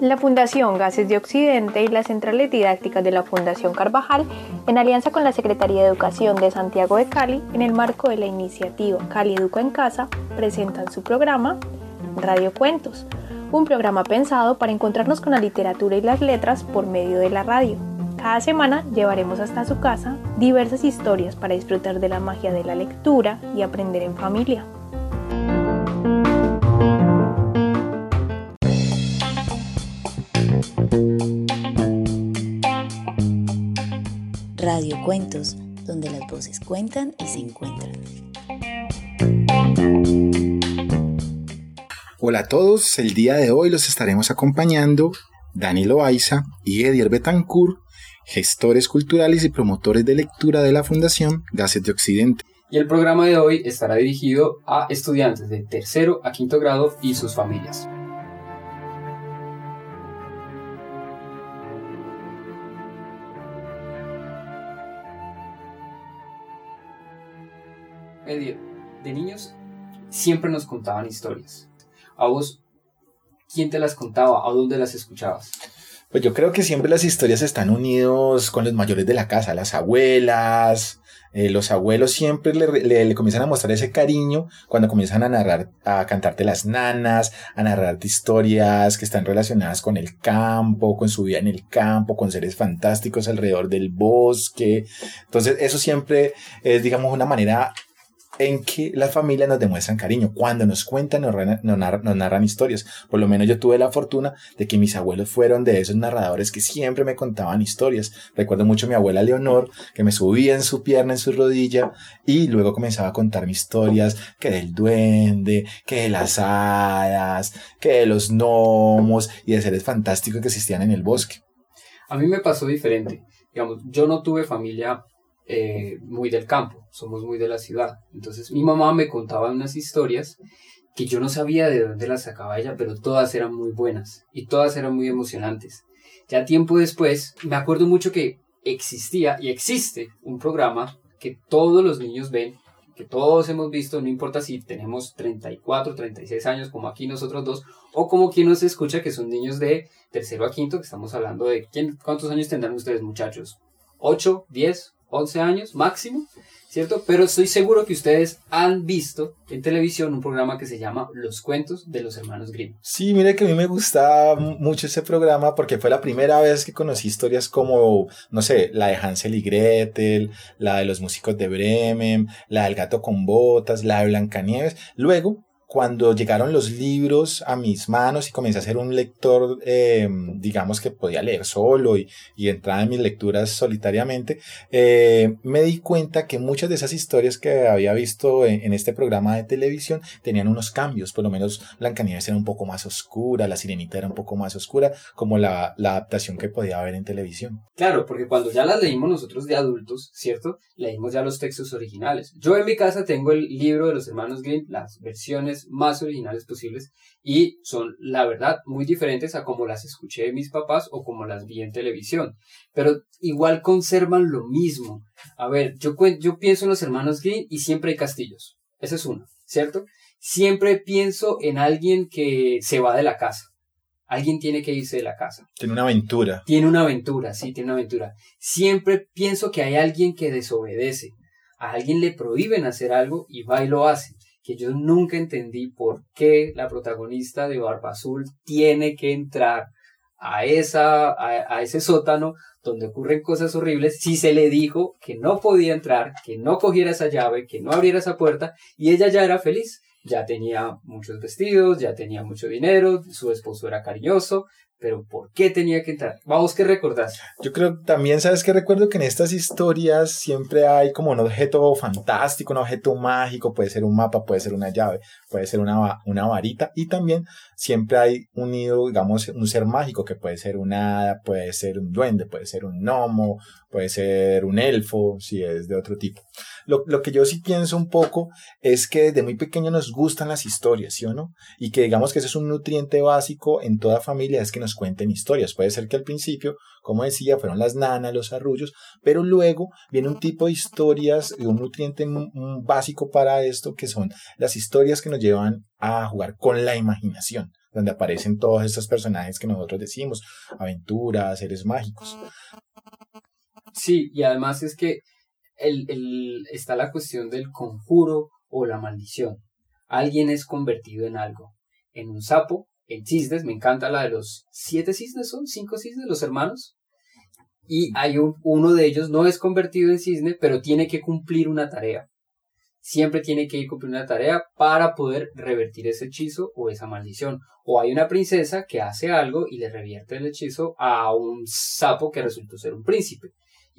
La Fundación Gases de Occidente y las centrales didácticas de la Fundación Carvajal, en alianza con la Secretaría de Educación de Santiago de Cali, en el marco de la iniciativa Cali Educa en Casa, presentan su programa Radio Cuentos, un programa pensado para encontrarnos con la literatura y las letras por medio de la radio. Cada semana llevaremos hasta su casa diversas historias para disfrutar de la magia de la lectura y aprender en familia. Radio Cuentos, donde las voces cuentan y se encuentran. Hola a todos, el día de hoy los estaremos acompañando Dani Loaiza y Edier Betancourt, gestores culturales y promotores de lectura de la Fundación Gases de Occidente. Y el programa de hoy estará dirigido a estudiantes de tercero a quinto grado y sus familias. Edir, de niños siempre nos contaban historias. ¿A vos quién te las contaba? ¿A dónde las escuchabas? Pues yo creo que siempre las historias están unidos con los mayores de la casa, las abuelas. Eh, los abuelos siempre le, le, comienzan a mostrar ese cariño cuando comienzan a narrar, a cantarte las nanas, a narrarte historias que están relacionadas con el campo, con su vida en el campo, con seres fantásticos alrededor del bosque. Entonces, eso siempre es, digamos, una manera en que las familias nos demuestran cariño. Cuando nos cuentan, nos, narran, historias. Por lo menos yo tuve la fortuna de que mis abuelos fueron de esos narradores que siempre me contaban historias. Recuerdo mucho a mi abuela Leonor, que me subía en su pierna, en su rodilla, y luego comenzaba a contarme historias que del duende, que de las hadas, que de los gnomos y de seres fantásticos que existían en el bosque. A mí me pasó diferente. Digamos, yo no tuve familia eh, muy del campo, somos muy de la ciudad. Entonces mi mamá me contaba unas historias que yo no sabía de dónde las sacaba ella, pero todas eran muy buenas y todas eran muy emocionantes. Ya tiempo después, me acuerdo mucho que existía y existe un programa que todos los niños ven, que todos hemos visto, no importa si tenemos 34, 36 años como aquí nosotros dos, o como quien nos escucha que son niños de tercero a quinto, que estamos hablando de, ¿quién, ¿cuántos años tendrán ustedes muchachos? ¿8, 10, 11 años máximo, ¿cierto? Pero estoy seguro que ustedes han visto en televisión un programa que se llama Los cuentos de los hermanos Grimm. Sí, mire que a mí me gusta mucho ese programa porque fue la primera vez que conocí historias como, no sé, la de Hansel y Gretel, la de los músicos de Bremen, la del gato con botas, la de Blancanieves. Luego, cuando llegaron los libros a mis manos y comencé a ser un lector, eh, digamos que podía leer solo y, y entrar en mis lecturas solitariamente, eh, me di cuenta que muchas de esas historias que había visto en, este programa de televisión tenían unos cambios, por lo menos Blancanieves era un poco más oscura, La Sirenita era un poco más oscura, como la, la adaptación que podía haber en televisión. Claro, porque cuando ya las leímos nosotros de adultos, ¿cierto? Leímos ya los textos originales. Yo en mi casa tengo el libro de los hermanos Grimm, las versiones más originales posibles y son, la verdad, muy diferentes a como las escuché de mis papás o como las vi en televisión. Pero igual conservan lo mismo. A ver, yo, yo pienso en los hermanos Green y siempre hay castillos. Ese es uno, ¿cierto? Siempre pienso en alguien que se va de la casa. Alguien tiene que irse de la casa. Tiene una aventura. Tiene una aventura, sí, tiene una aventura. Siempre pienso que hay alguien que desobedece. A alguien le prohíben hacer algo y va y lo hace que yo nunca entendí por qué la protagonista de Barba Azul tiene que entrar a, esa, a, ese sótano donde ocurren cosas horribles si se le dijo que no podía entrar, que no cogiera esa llave, que no abriera esa puerta y ella ya era feliz. Ya tenía muchos vestidos, ya tenía mucho dinero, su esposo era cariñoso, pero ¿por qué tenía que entrar? Vamos, ¿qué recordás? Yo creo también, ¿sabes que Recuerdo que en estas historias siempre hay como un objeto fantástico, un objeto mágico, puede ser un mapa, puede ser una llave, puede ser una, una varita, y también siempre hay unido, digamos, un ser mágico que puede ser un hada, puede ser un duende, puede ser un gnomo, puede ser un elfo, si es de otro tipo. Lo, lo, que yo sí pienso un poco es que desde muy pequeño nos gustan las historias, ¿sí o no? Y que digamos que ese es un nutriente básico en toda familia, es que nos cuenten historias. Puede ser que al principio, como decía, fueron las nanas, los arrullos, pero luego viene un tipo de historias, un nutriente básico para esto, que son las historias que nos llevan a jugar con la imaginación donde aparecen todos estos personajes que nosotros decimos, aventuras, seres mágicos. Sí, y además es que el, el, está la cuestión del conjuro o la maldición. Alguien es convertido en algo, en un sapo, en cisnes, me encanta la de los siete cisnes, son cinco cisnes, los hermanos, y hay un, uno de ellos no es convertido en cisne, pero tiene que cumplir una tarea. Siempre tiene que ir cumplir una tarea para poder revertir ese hechizo o esa maldición. O hay una princesa que hace algo y le revierte el hechizo a un sapo que resultó ser un príncipe.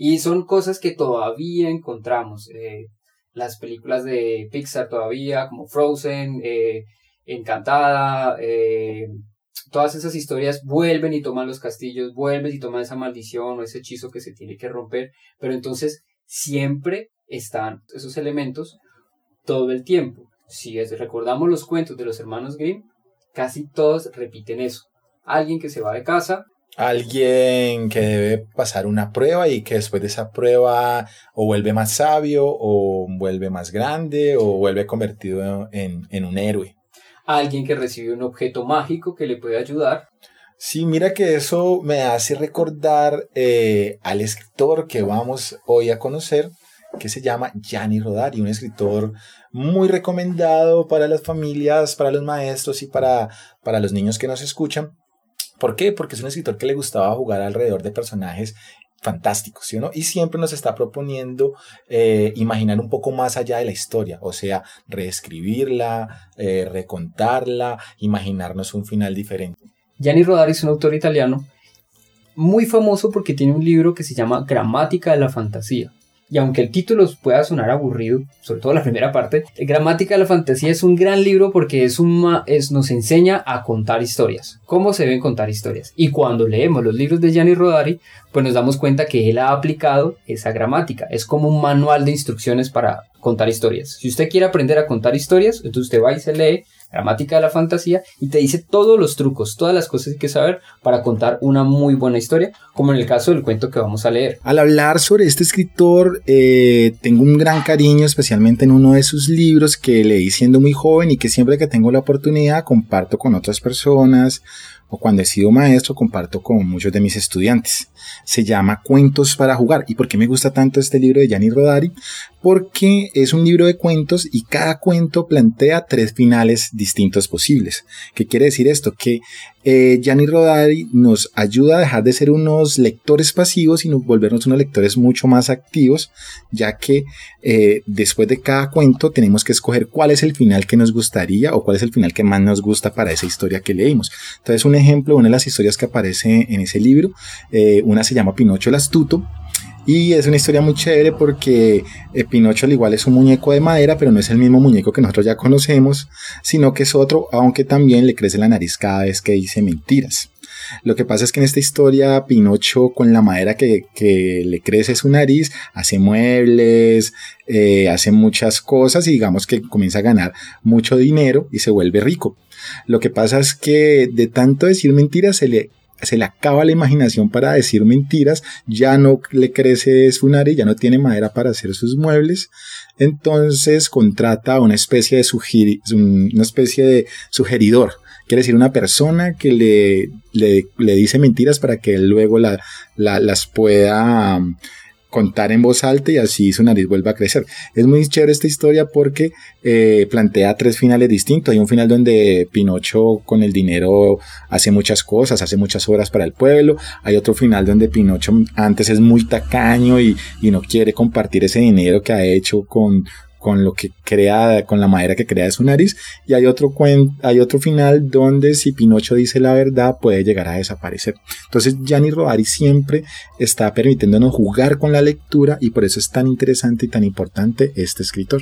Y son cosas que todavía encontramos. Eh, las películas de Pixar todavía, como Frozen, eh, Encantada, eh, todas esas historias vuelven y toman los castillos, vuelven y toman esa maldición o ese hechizo que se tiene que romper, pero entonces siempre están esos elementos todo el tiempo. Si recordamos los cuentos de los hermanos Grimm, casi todos repiten eso. Alguien que se va de casa. Alguien que debe pasar una prueba y que después de esa prueba o vuelve más sabio o vuelve más grande o vuelve convertido en, en un héroe alguien que recibe un objeto mágico que le puede ayudar. Sí, mira que eso me hace recordar eh, al escritor que vamos hoy a conocer, que se llama Gianni Rodari, un escritor muy recomendado para las familias, para los maestros y para, para los niños que nos escuchan. ¿Por qué? Porque es un escritor que le gustaba jugar alrededor de personajes fantástico, ¿sí o no? Y siempre nos está proponiendo eh, imaginar un poco más allá de la historia, o sea, reescribirla, eh, recontarla, imaginarnos un final diferente. Gianni Rodari es un autor italiano muy famoso porque tiene un libro que se llama Gramática de la Fantasía. Y aunque el título pueda sonar aburrido, sobre todo la primera parte, Gramática de la Fantasía es un gran libro porque es un, es, nos enseña a contar historias, cómo se deben contar historias. Y cuando leemos los libros de Gianni Rodari, pues nos damos cuenta que él ha aplicado esa gramática. Es como un manual de instrucciones para contar historias. Si usted quiere aprender a contar historias, entonces usted va y se lee gramática de la fantasía y te dice todos los trucos, todas las cosas que saber para contar una muy buena historia, como en el caso del cuento que vamos a leer. Al hablar sobre este escritor, eh, tengo un gran cariño, especialmente en uno de sus libros que leí siendo muy joven y que siempre que tengo la oportunidad comparto con otras personas o cuando he sido maestro comparto con muchos de mis estudiantes. Se llama Cuentos para jugar. ¿Y por qué me gusta tanto este libro de Gianni Rodari? Porque es un libro de cuentos y cada cuento plantea tres finales distintos posibles. ¿Qué quiere decir esto? Que eh, Rodari nos ayuda a dejar de ser unos lectores pasivos y volvernos unos lectores mucho más activos, ya que eh, después de cada cuento tenemos que escoger cuál es el final que nos gustaría o cuál es el final que más nos gusta para esa historia que leímos. Entonces, un ejemplo, una de las historias que aparece en ese libro, eh, una se llama Pinocho el Astuto, y es una historia muy chévere porque eh, Pinocho al igual es un muñeco de madera, pero no es el mismo muñeco que nosotros ya conocemos, sino que es otro, aunque también le crece la nariz cada vez que dice mentiras. Lo que pasa es que en esta historia Pinocho con la madera que, le crece su nariz hace muebles, eh, hace muchas cosas y digamos que comienza a ganar mucho dinero y se vuelve rico. Lo que pasa es que de tanto decir mentiras se le se le acaba la imaginación para decir mentiras, ya no le crece su nariz, ya no tiene madera para hacer sus muebles, entonces contrata una especie de, una especie de sugeridor, quiere decir una persona que le, le, dice mentiras para que luego las pueda contar en voz alta y así su nariz vuelva a crecer. Es muy chévere esta historia porque eh, plantea tres finales distintos. Hay un final donde Pinocho con el dinero hace muchas cosas, hace muchas obras para el pueblo. Hay otro final donde Pinocho antes es muy tacaño y, y no quiere compartir ese dinero que ha hecho con, con lo que crea, con la madera que crea de su nariz. Y hay otro, hay otro final donde si Pinocho dice la verdad puede llegar a desaparecer. Entonces Gianni Rodari siempre está permitiéndonos jugar con la lectura y por eso es tan interesante y tan importante este escritor.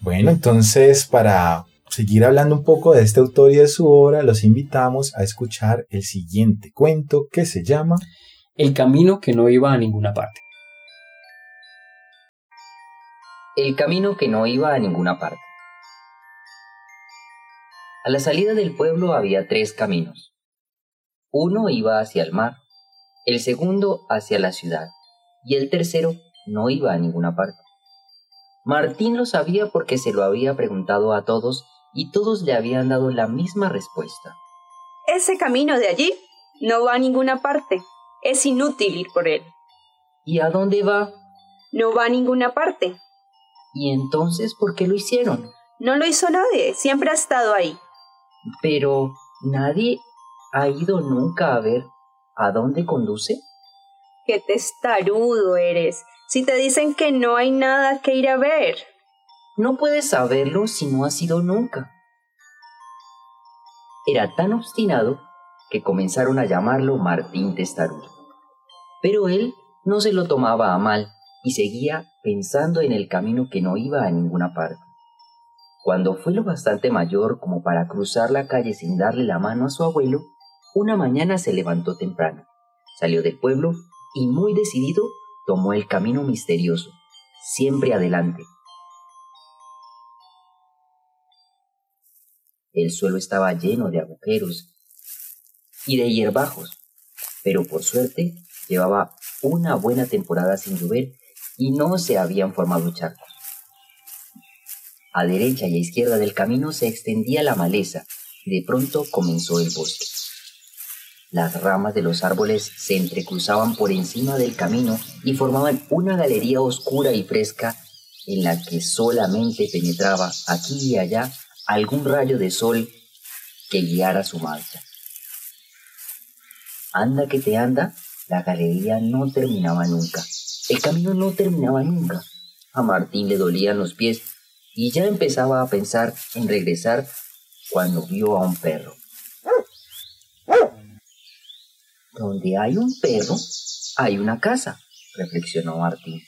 Bueno, entonces para seguir hablando un poco de este autor y de su obra, los invitamos a escuchar el siguiente cuento que se llama El camino que no iba a ninguna parte. El camino que no iba a ninguna parte. A la salida del pueblo había tres caminos. Uno iba hacia el mar, el segundo hacia la ciudad y el tercero no iba a ninguna parte. Martín lo sabía porque se lo había preguntado a todos y todos le habían dado la misma respuesta. Ese camino de allí no va a ninguna parte. Es inútil ir por él. ¿Y a dónde va? No va a ninguna parte. ¿Y entonces por qué lo hicieron? No lo hizo nadie, siempre ha estado ahí. Pero nadie ha ido nunca a ver a dónde conduce. Qué testarudo eres. Si te dicen que no hay nada que ir a ver. No puedes saberlo si no has ido nunca. Era tan obstinado que comenzaron a llamarlo Martín Testarudo. Pero él no se lo tomaba a mal y seguía pensando en el camino que no iba a ninguna parte. Cuando fue lo bastante mayor como para cruzar la calle sin darle la mano a su abuelo, una mañana se levantó temprano, salió del pueblo y muy decidido tomó el camino misterioso, siempre adelante. El suelo estaba lleno de agujeros y de hierbajos, pero por suerte llevaba una buena temporada sin llover y no se habían formado charcos. A derecha y a izquierda del camino se extendía la maleza de pronto comenzó el bosque. Las ramas de los árboles se entrecruzaban por encima del camino y formaban una galería oscura y fresca en la que solamente penetraba aquí y allá algún rayo de sol que guiara su marcha. Anda que te anda, la galería no terminaba nunca. El camino no terminaba nunca. A Martín le dolían los pies y ya empezaba a pensar en regresar cuando vio a un perro. Donde hay un perro, hay una casa, reflexionó Martín.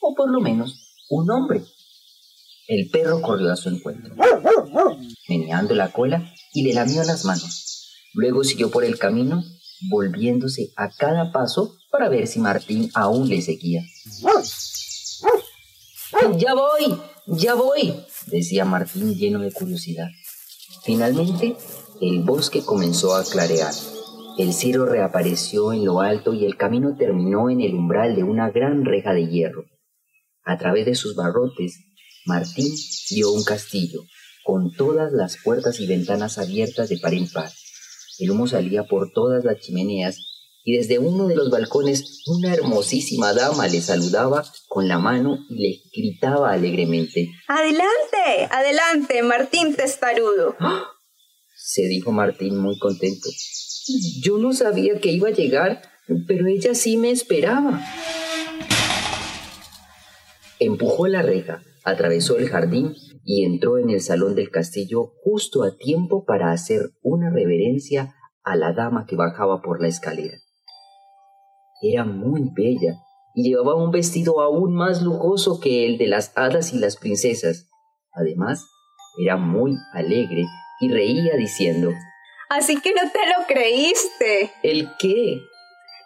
O por lo menos un hombre. El perro corrió a su encuentro, meneando la cola y le lamió las manos. Luego siguió por el camino, volviéndose a cada paso para ver si Martín aún le seguía. Ya voy, ya voy, decía Martín lleno de curiosidad. Finalmente, el bosque comenzó a clarear. El cielo reapareció en lo alto y el camino terminó en el umbral de una gran reja de hierro. A través de sus barrotes, Martín vio un castillo, con todas las puertas y ventanas abiertas de par en par. El humo salía por todas las chimeneas y desde uno de los balcones una hermosísima dama le saludaba con la mano y le gritaba alegremente. Adelante, adelante, Martín Testarudo. ¡Ah! se dijo Martín muy contento. Yo no sabía que iba a llegar, pero ella sí me esperaba. Empujó la reja, atravesó el jardín y entró en el salón del castillo justo a tiempo para hacer una reverencia a la dama que bajaba por la escalera. Era muy bella y llevaba un vestido aún más lujoso que el de las hadas y las princesas. Además, era muy alegre y reía diciendo Así que no te lo creíste. ¿El qué?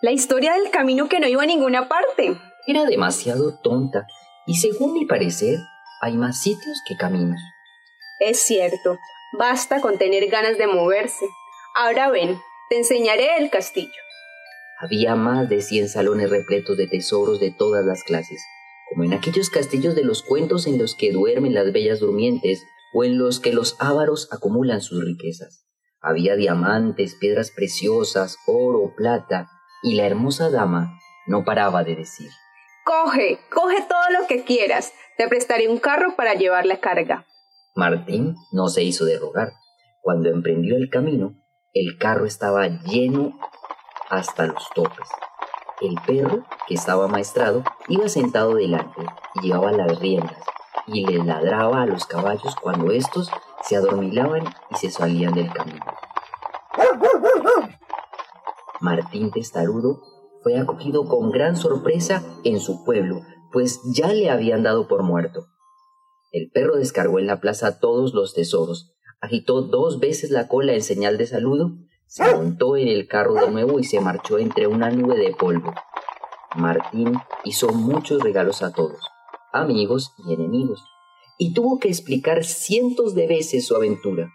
La historia del camino que no iba a ninguna parte. Era demasiado tonta y según mi parecer hay más sitios que caminos. Es cierto, basta con tener ganas de moverse. Ahora ven, te enseñaré el castillo. Había más de cien salones repletos de tesoros de todas las clases, como en aquellos castillos de los cuentos en los que duermen las bellas durmientes o en los que los ávaros acumulan sus riquezas. Había diamantes, piedras preciosas, oro, plata, y la hermosa dama no paraba de decir. Coge, coge todo lo que quieras. Te prestaré un carro para llevar la carga. Martín no se hizo de rogar. Cuando emprendió el camino, el carro estaba lleno hasta los topes. El perro, que estaba maestrado, iba sentado delante y llevaba las riendas y le ladraba a los caballos cuando éstos se adormilaban y se salían del camino. Martín Testarudo fue acogido con gran sorpresa en su pueblo, pues ya le habían dado por muerto. El perro descargó en la plaza todos los tesoros, agitó dos veces la cola en señal de saludo, se montó en el carro de nuevo y se marchó entre una nube de polvo. Martín hizo muchos regalos a todos, amigos y enemigos, y tuvo que explicar cientos de veces su aventura.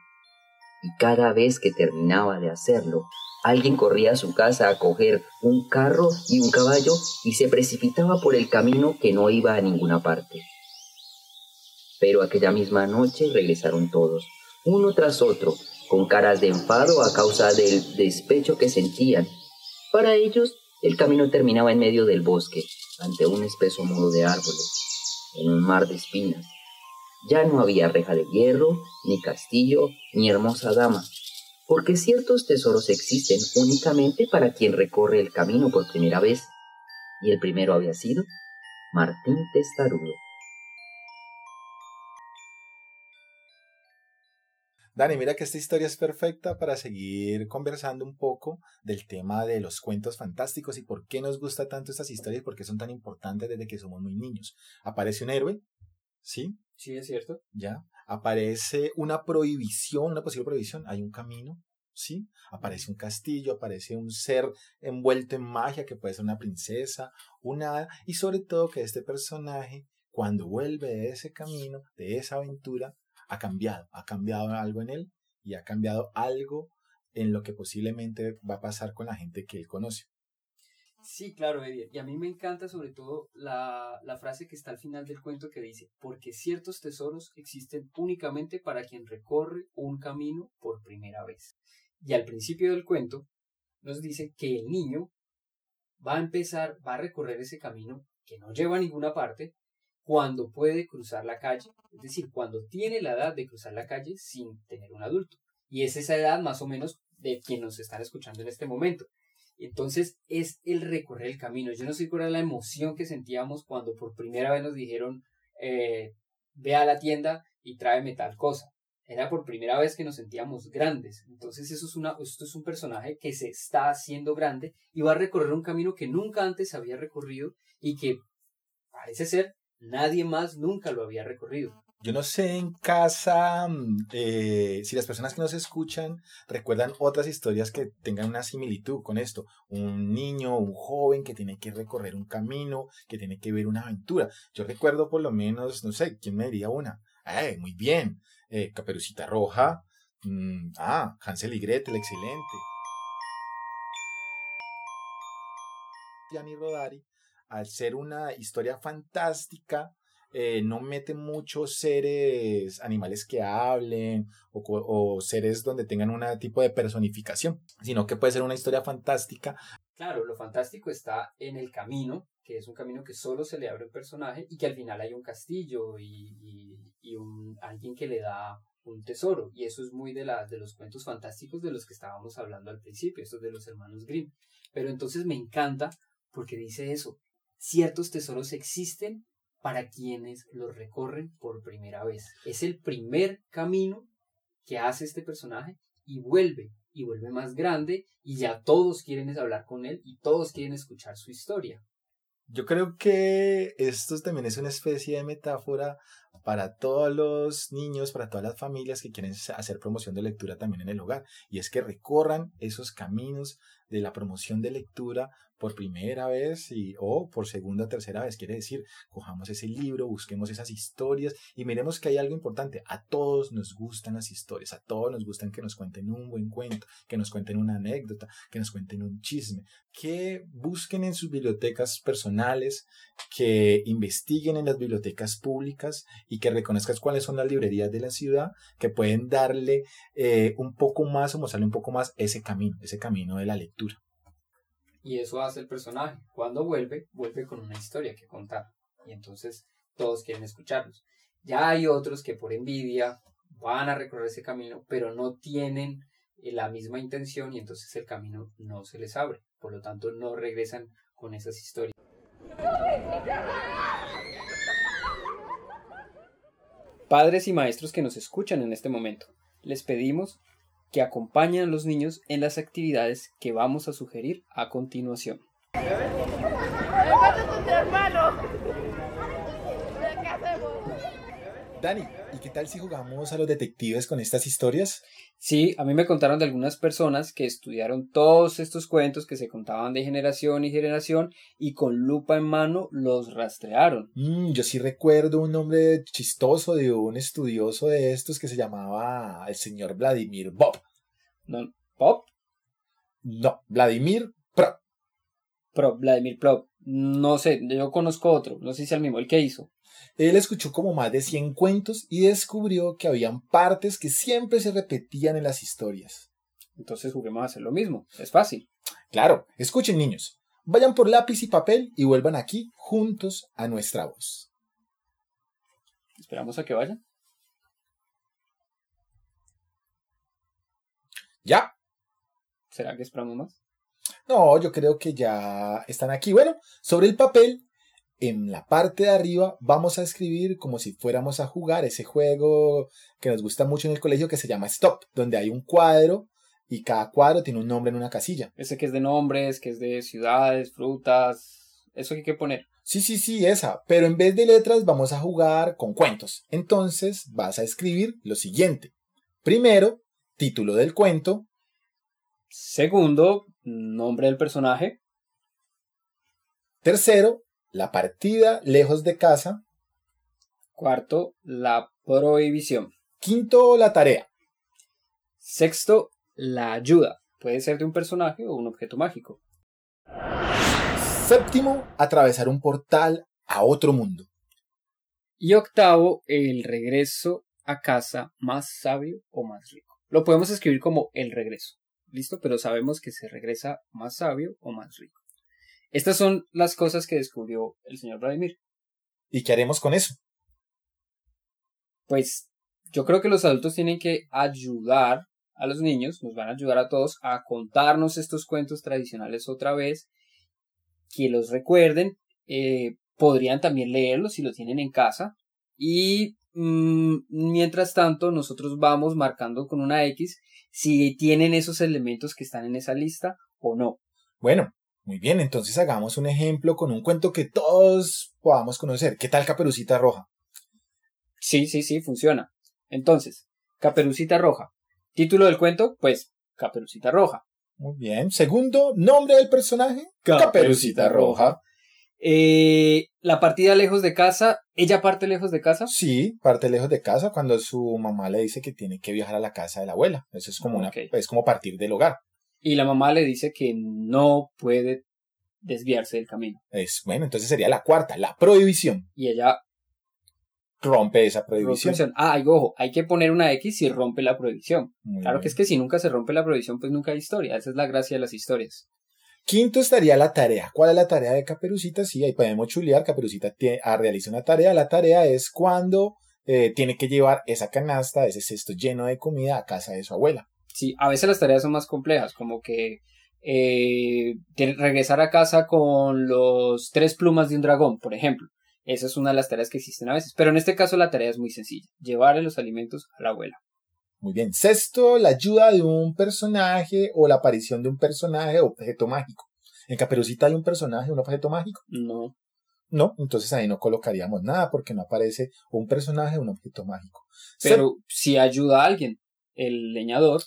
Y cada vez que terminaba de hacerlo, alguien corría a su casa a coger un carro y un caballo y se precipitaba por el camino que no iba a ninguna parte. Pero aquella misma noche regresaron todos, uno tras otro, con caras de enfado a causa del despecho que sentían. Para ellos, el camino terminaba en medio del bosque, ante un espeso muro de árboles, en un mar de espinas. Ya no había reja de hierro, ni castillo, ni hermosa dama, porque ciertos tesoros existen únicamente para quien recorre el camino por primera vez, y el primero había sido Martín Testarudo. Dani, mira que esta historia es perfecta para seguir conversando un poco del tema de los cuentos fantásticos y por qué nos gusta tanto estas historias y por qué son tan importantes desde que somos muy niños. Aparece un héroe, ¿sí? Sí, es cierto. Ya. Aparece una prohibición, una posible prohibición. Hay un camino, ¿sí? Aparece un castillo, aparece un ser envuelto en magia que puede ser una princesa, una hada, y sobre todo que este personaje, cuando vuelve de ese camino, de esa aventura, ha cambiado, ha cambiado algo en él y ha cambiado algo en lo que posiblemente va a pasar con la gente que él conoce. Sí, claro, Eddie. Y a mí me encanta sobre todo la, la, frase que está al final del cuento que dice, porque ciertos tesoros existen únicamente para quien recorre un camino por primera vez. Y al principio del cuento nos dice que el niño va a empezar, va a recorrer ese camino que no lleva a ninguna parte, cuando puede cruzar la calle, es decir, cuando tiene la edad de cruzar la calle sin tener un adulto. Y es esa edad más o menos de quien nos están escuchando en este momento. Entonces es el recorrer el camino. Yo no sé cuál era la emoción que sentíamos cuando por primera vez nos dijeron, eh, ve a la tienda y tráeme tal cosa. Era por primera vez que nos sentíamos grandes. Entonces eso es una, esto es un personaje que se está haciendo grande y va a recorrer un camino que nunca antes había recorrido y que parece ser Nadie más nunca lo había recorrido. Yo no sé en casa mm, eh, si las personas que nos escuchan recuerdan otras historias que tengan una similitud con esto. Un niño, un joven que tiene que recorrer un camino, que tiene que ver una aventura. Yo recuerdo por lo menos, no sé, ¿quién me diría una? Eh, muy bien. Eh, Caperucita Roja. Mm, ah, Hansel y Gretel, excelente. Gianni Rodari al ser una historia fantástica, eh, no mete muchos seres animales que hablen o, seres donde tengan un tipo de personificación, sino que puede ser una historia fantástica. Claro, lo fantástico está en el camino, que es un camino que solo se le abre un personaje y que al final hay un castillo y, y, y un, alguien que le da un tesoro. Y eso es muy de, la, de los cuentos fantásticos de los que estábamos hablando al principio, estos de los hermanos Grimm. Pero entonces me encanta porque dice eso, ciertos tesoros existen para quienes los recorren por primera vez. Es el primer camino que hace este personaje y vuelve, y vuelve más grande, y ya todos quieren hablar con él y todos quieren escuchar su historia. Yo creo que esto también es una especie de metáfora para todos los niños, para todas las familias que quieren hacer promoción de lectura también en el hogar. Y es que recorran esos caminos de la promoción de lectura por primera vez y, o por segunda o tercera vez. Quiere decir, cojamos ese libro, busquemos esas historias y miremos que hay algo importante. A todos nos gustan las historias, a todos nos gustan que nos cuenten un buen cuento, que nos cuenten una anécdota, que nos cuenten un chisme, que busquen en sus bibliotecas personales, que investiguen en las bibliotecas públicas y que reconozcan cuáles son las librerías de la ciudad que pueden darle eh, un poco más o mostrarle un poco más ese camino, ese camino de la lectura. Y eso hace el personaje. Cuando vuelve, vuelve con una historia que contar. Y entonces todos quieren escucharlos. Ya hay otros que por envidia van a recorrer ese camino, pero no tienen eh, la misma intención y entonces el camino no se les abre. Por lo tanto, no regresan con esas historias. Padres y maestros que nos escuchan en este momento, les pedimos que acompañen a los niños en las actividades que vamos a sugerir a continuación. Dani, ¿y qué tal si jugamos a los detectives con estas historias? Sí, a mí me contaron de algunas personas que estudiaron todos estos cuentos que se contaban de generación y generación y con lupa en mano los rastrearon. Mm, yo sí recuerdo un nombre chistoso de un estudioso de estos que se llamaba el señor Vladimir Bob. ¿No? ¿Pop? No, Vladimir Prop. Prop, Vladimir Prop. No sé, yo conozco otro, no sé si es el mismo, el que hizo. Él escuchó como más de 100 cuentos y descubrió que habían partes que siempre se repetían en las historias. Entonces juguemos a hacer lo mismo, es fácil. Claro, escuchen niños, vayan por lápiz y papel y vuelvan aquí juntos a nuestra voz. Esperamos a que vayan. ¿Ya? ¿Será que esperamos más? No, yo creo que ya están aquí. Bueno, sobre el papel, en la parte de arriba vamos a escribir como si fuéramos a jugar ese juego que nos gusta mucho en el colegio que se llama Stop, donde hay un cuadro y cada cuadro tiene un nombre en una casilla. Ese que es de nombres, que es de ciudades, frutas, eso que hay que poner. Sí, sí, sí, esa. Pero en vez de letras vamos a jugar con cuentos. Entonces vas a escribir lo siguiente. Primero, título del cuento. Segundo, nombre del personaje. Tercero, la partida lejos de casa. Cuarto, la prohibición. Quinto, la tarea. Sexto, la ayuda. Puede ser de un personaje o un objeto mágico. Séptimo, atravesar un portal a otro mundo. Y octavo, el regreso a casa más sabio o más rico. Lo podemos escribir como el regreso. ¿Listo? Pero sabemos que se regresa más sabio o más rico. Estas son las cosas que descubrió el señor Vladimir. ¿Y qué haremos con eso? Pues yo creo que los adultos tienen que ayudar a los niños, nos van a ayudar a todos a contarnos estos cuentos tradicionales otra vez, que los recuerden, eh, podrían también leerlos si lo tienen en casa y mm, mientras tanto nosotros vamos marcando con una X si tienen esos elementos que están en esa lista o no. Bueno, muy bien, entonces hagamos un ejemplo con un cuento que todos podamos conocer. ¿Qué tal Caperucita Roja? Sí, sí, sí, funciona. Entonces, Caperucita Roja. Título del cuento, pues Caperucita Roja. Muy bien. Segundo, nombre del personaje. Caperucita Roja. Eh, la partida lejos de casa, ¿ella parte lejos de casa? Sí, parte lejos de casa cuando su mamá le dice que tiene que viajar a la casa de la abuela. Eso es como una, es como partir del hogar. Y la mamá le dice que no puede desviarse del camino. Es bueno, entonces sería la cuarta, la prohibición. Y ella Rompe esa prohibición. prohibición. Ah, y ojo, hay que poner una X si rompe la prohibición. Muy Claro bien. que es que si nunca se rompe la prohibición, pues nunca hay historia. Esa es la gracia de las historias. Quinto estaría la tarea. ¿Cuál es la tarea de Caperucita? Sí, ahí podemos chulear. Caperucita tie- ah, realiza una tarea. La tarea es cuando eh, tiene que llevar esa canasta, ese cesto lleno de comida a casa de su abuela. Sí, a veces las tareas son más complejas, como que eh, regresar a casa con los tres plumas de un dragón, por ejemplo. Esa es una de las tareas que existen a veces. Pero en este caso la tarea es muy sencilla. Llevarle los alimentos a la abuela. Muy bien. Sexto, la ayuda de un personaje o la aparición de un personaje o objeto mágico. En Caperucita hay un personaje, un objeto mágico. No. No, entonces ahí no colocaríamos nada porque no aparece un personaje, un objeto mágico. Pero si ayuda a alguien, el leñador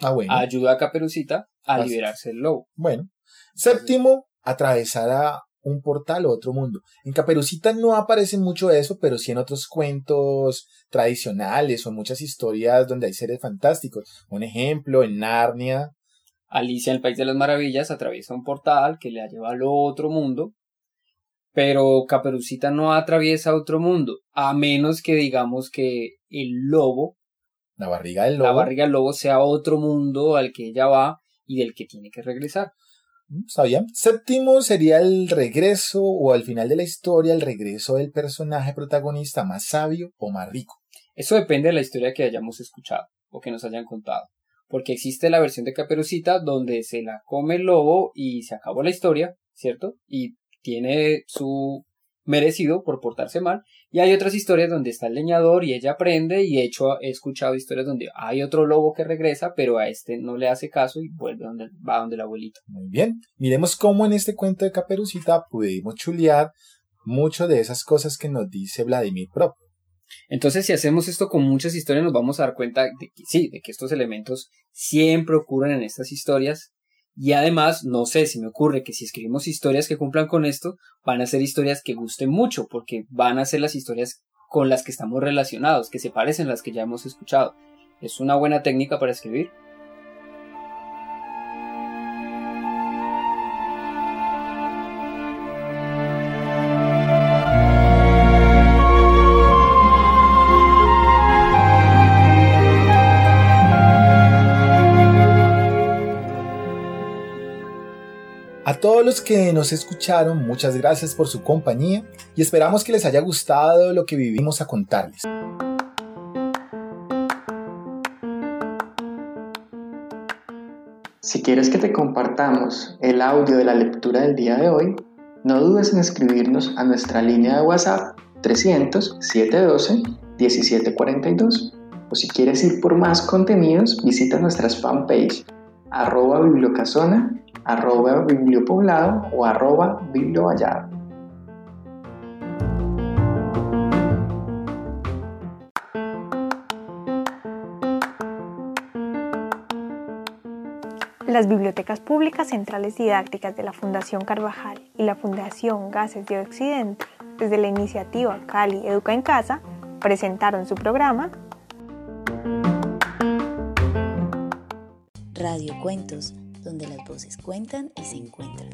ah, bueno. ayuda a Caperucita a Así. liberarse del lobo. Bueno. Séptimo, atravesar a un portal o otro mundo. En Caperucita no aparece mucho eso, pero sí en otros cuentos tradicionales o en muchas historias donde hay seres fantásticos. Un ejemplo, en Narnia. Alicia en el País de las Maravillas atraviesa un portal que la lleva al otro mundo, pero Caperucita no atraviesa otro mundo, a menos que digamos que el lobo, La barriga del lobo. la barriga del lobo sea otro mundo al que ella va y del que tiene que regresar. Mm, ¿Está bien? Séptimo sería el regreso o al final de la historia, el regreso del personaje protagonista más sabio o más rico. Eso depende de la historia que hayamos escuchado o que nos hayan contado. Porque existe la versión de Caperucita donde se la come el lobo y se acabó la historia, ¿cierto? Y tiene su merecido por portarse mal. Y hay otras historias donde está el leñador y ella aprende y he, hecho, he escuchado historias donde hay otro lobo que regresa, pero a este no le hace caso y vuelve donde, va donde la abuelita. Muy bien. Miremos cómo en este cuento de Caperucita pudimos chulear mucho de esas cosas que nos dice Vladimir Prop. Entonces, si hacemos esto con muchas historias, nos vamos a dar cuenta de que sí, de que estos elementos siempre ocurren en estas historias. Y además, no sé, si me ocurre que si escribimos historias que cumplan con esto, van a ser historias que gusten mucho, porque van a ser las historias con las que estamos relacionados, que se parecen a las que ya hemos escuchado. Es una buena técnica para escribir. Todos los que nos escucharon, muchas gracias por su compañía y esperamos que les haya gustado lo que vivimos a contarles. Si quieres que te compartamos el audio de la lectura del día de hoy, no dudes en escribirnos a nuestra línea de WhatsApp 300 712 1742. O si quieres ir por más contenidos, visita nuestras fanpage arroba bibliocasona, arroba bibliopoblado o arroba bibliovallado. Las bibliotecas públicas centrales didácticas de la Fundación Carvajal y la Fundación Gases de Occidente, desde la iniciativa Cali Educa en Casa, presentaron su programa Radio Cuentos, donde las voces cuentan y se encuentran.